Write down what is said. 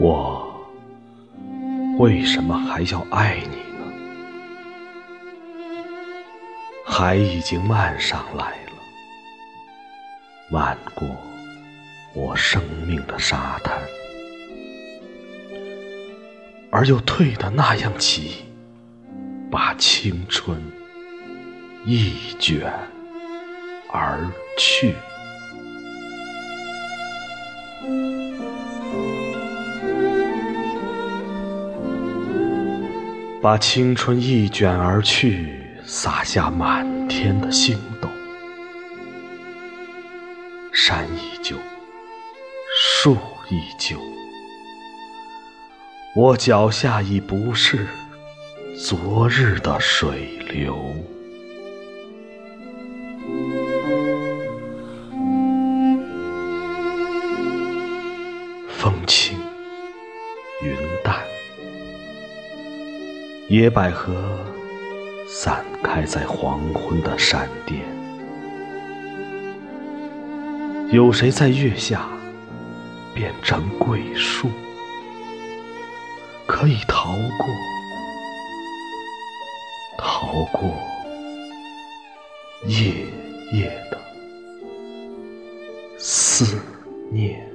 我为什么还要爱你呢？海已经漫上来了，漫过我生命的沙滩，而又退得那样急，把青春一卷而去。把青春一卷而去，洒下满天的星斗。山依旧，树依旧，我脚下已不是昨日的水流。风轻，野百合散开在黄昏的山巅，有谁在月下变成桂树？可以逃过，逃过夜夜的思念。